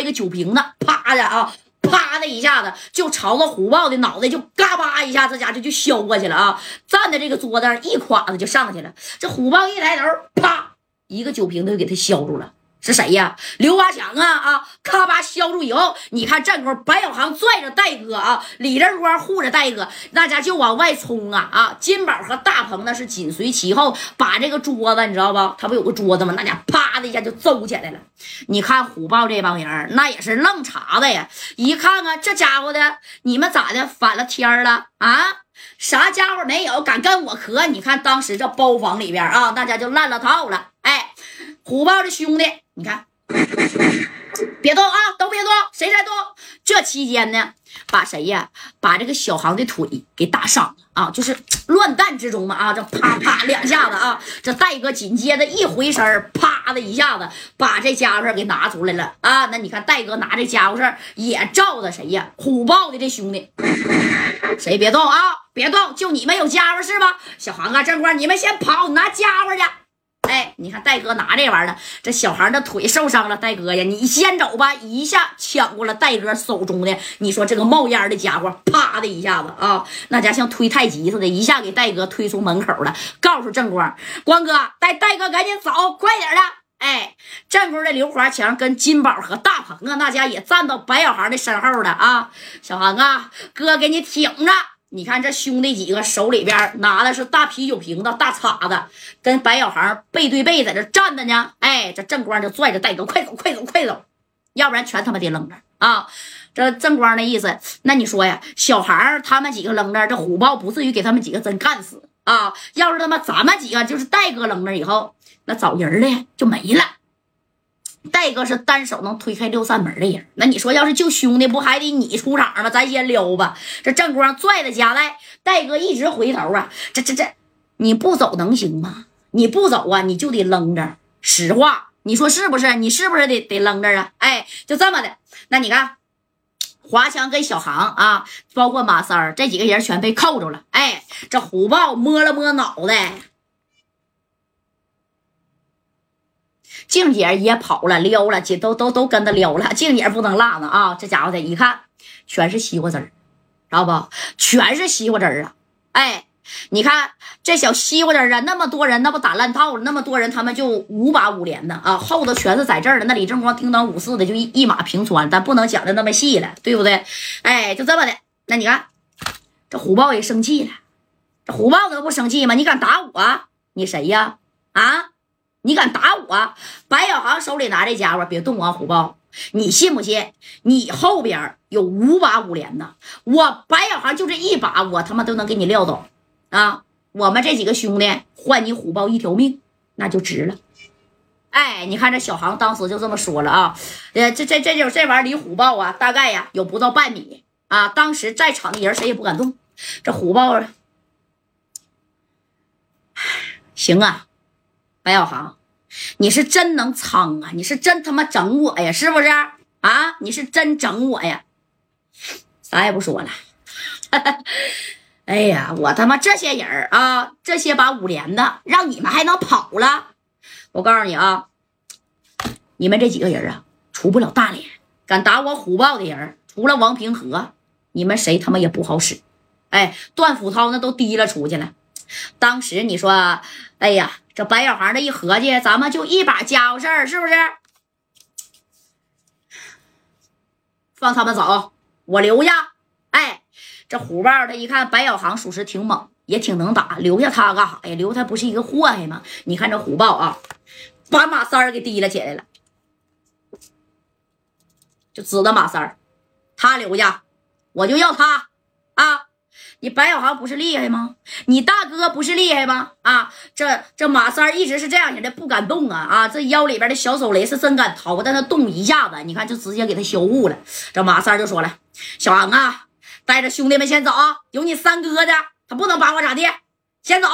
这个酒瓶子，啪的啊，啪的一下子就朝着虎豹的脑袋就嘎巴一下，这家伙就削过去了啊！站在这个桌子上一垮子就上去了。这虎豹一抬头，啪，一个酒瓶子就给他削住了。是谁呀？刘华强啊啊！咔吧削住以后，你看这功，白小航拽着戴哥啊，李正光护着戴哥，那家就往外冲啊啊！金宝和大鹏那是紧随其后，把这个桌子你知道不？他不有个桌子吗？那家啪一下就揍起来了。你看虎豹这帮人，那也是愣茬子呀！一看看，这家伙的，你们咋的反了天了啊？啥家伙没有敢跟我磕？你看当时这包房里边啊，大家就烂了套了。哎，虎豹的兄弟。你看，别动啊，都别动，谁在动？这期间呢，把谁呀？把这个小航的腿给打伤了啊！就是乱弹之中嘛啊，这啪啪两下子啊，这戴哥紧接着一回身，啪的一下子把这家伙给拿出来了啊！那你看戴哥拿这家伙事也照着谁呀？虎豹的这兄弟，谁别动啊？别动，就你们有家伙是吧？小航啊，正光，你们先跑，拿家伙去。你看戴哥拿这玩意儿，这小孩的腿受伤了。戴哥呀，你先走吧！一下抢过了戴哥手中的，你说这个冒烟的家伙，啪的一下子啊，那家像推太极似的，一下给戴哥推出门口了。告诉正光，光哥带戴哥赶紧走，快点的！哎，正光的刘华强跟金宝和大鹏啊，那家也站到白小航的身后了啊。小航啊，哥给你挺着。你看这兄弟几个手里边拿的是大啤酒瓶子、大叉子，跟白小航背对背在这站着呢。哎，这正光就拽着戴哥，快走，快走，快走，要不然全他妈得扔这啊！这正光的意思，那你说呀，小孩他们几个扔这这虎豹不至于给他们几个真干死啊！要是他妈咱们几个就是戴哥扔那以后，那找人的就没了。戴哥是单手能推开六扇门的人，那你说要是救兄弟，不还得你出场吗？咱先撩吧。这正光拽着夹带，戴哥一直回头啊，这这这，你不走能行吗？你不走啊，你就得扔着。实话，你说是不是？你是不是得得扔着啊？哎，就这么的。那你看，华强跟小航啊，包括马三儿这几个人全被扣住了。哎，这虎豹摸了摸脑袋。静姐也跑了，撩了，姐都都都跟着撩了。静姐不能落呢啊！这家伙的一看，全是西瓜汁儿，知道不？全是西瓜汁儿啊！哎，你看这小西瓜汁儿啊，那么多人，那不打烂套了？那么多人，他们就五把五连的啊，后头全是在这儿的。那李正光叮当五四的，就一一马平川，咱不能讲的那么细了，对不对？哎，就这么的。那你看，这虎豹也生气了。这虎豹能不生气吗？你敢打我？你谁呀？啊？你敢打我？白小航手里拿这家伙，别动啊！虎豹，你信不信？你后边有五把五连的，我白小航就这一把，我他妈都能给你撂倒啊！我们这几个兄弟换你虎豹一条命，那就值了。哎，你看这小航当时就这么说了啊，呃，这这这就这玩意儿离虎豹啊，大概呀有不到半米啊。当时在场的人谁也不敢动。这虎豹，行啊。白小航，你是真能藏啊！你是真他妈整我呀，是不是啊？你是真整我呀！啥也不说了。哎呀，我他妈这些人啊，这些把五连的，让你们还能跑了？我告诉你啊，你们这几个人啊，出不了大连。敢打我虎豹的人，除了王平和，你们谁他妈也不好使。哎，段斧涛那都提了出去了。当时你说，哎呀。这白小航这一合计，咱们就一把家伙事儿，是不是？放他们走，我留下。哎，这虎豹他一看白小航属实挺猛，也挺能打，留下他干啥呀？留他不是一个祸害吗？你看这虎豹啊，把马三儿给提了起来了，就指着马三儿，他留下，我就要他啊。你白小航不是厉害吗？你大哥不是厉害吗？啊，这这马三一直是这样型的，不敢动啊啊！这腰里边的小手雷是真敢掏，但他动一下子，你看就直接给他消雾了。这马三就说了：“小航啊，带着兄弟们先走，有你三哥的，他不能把我咋地，先走。”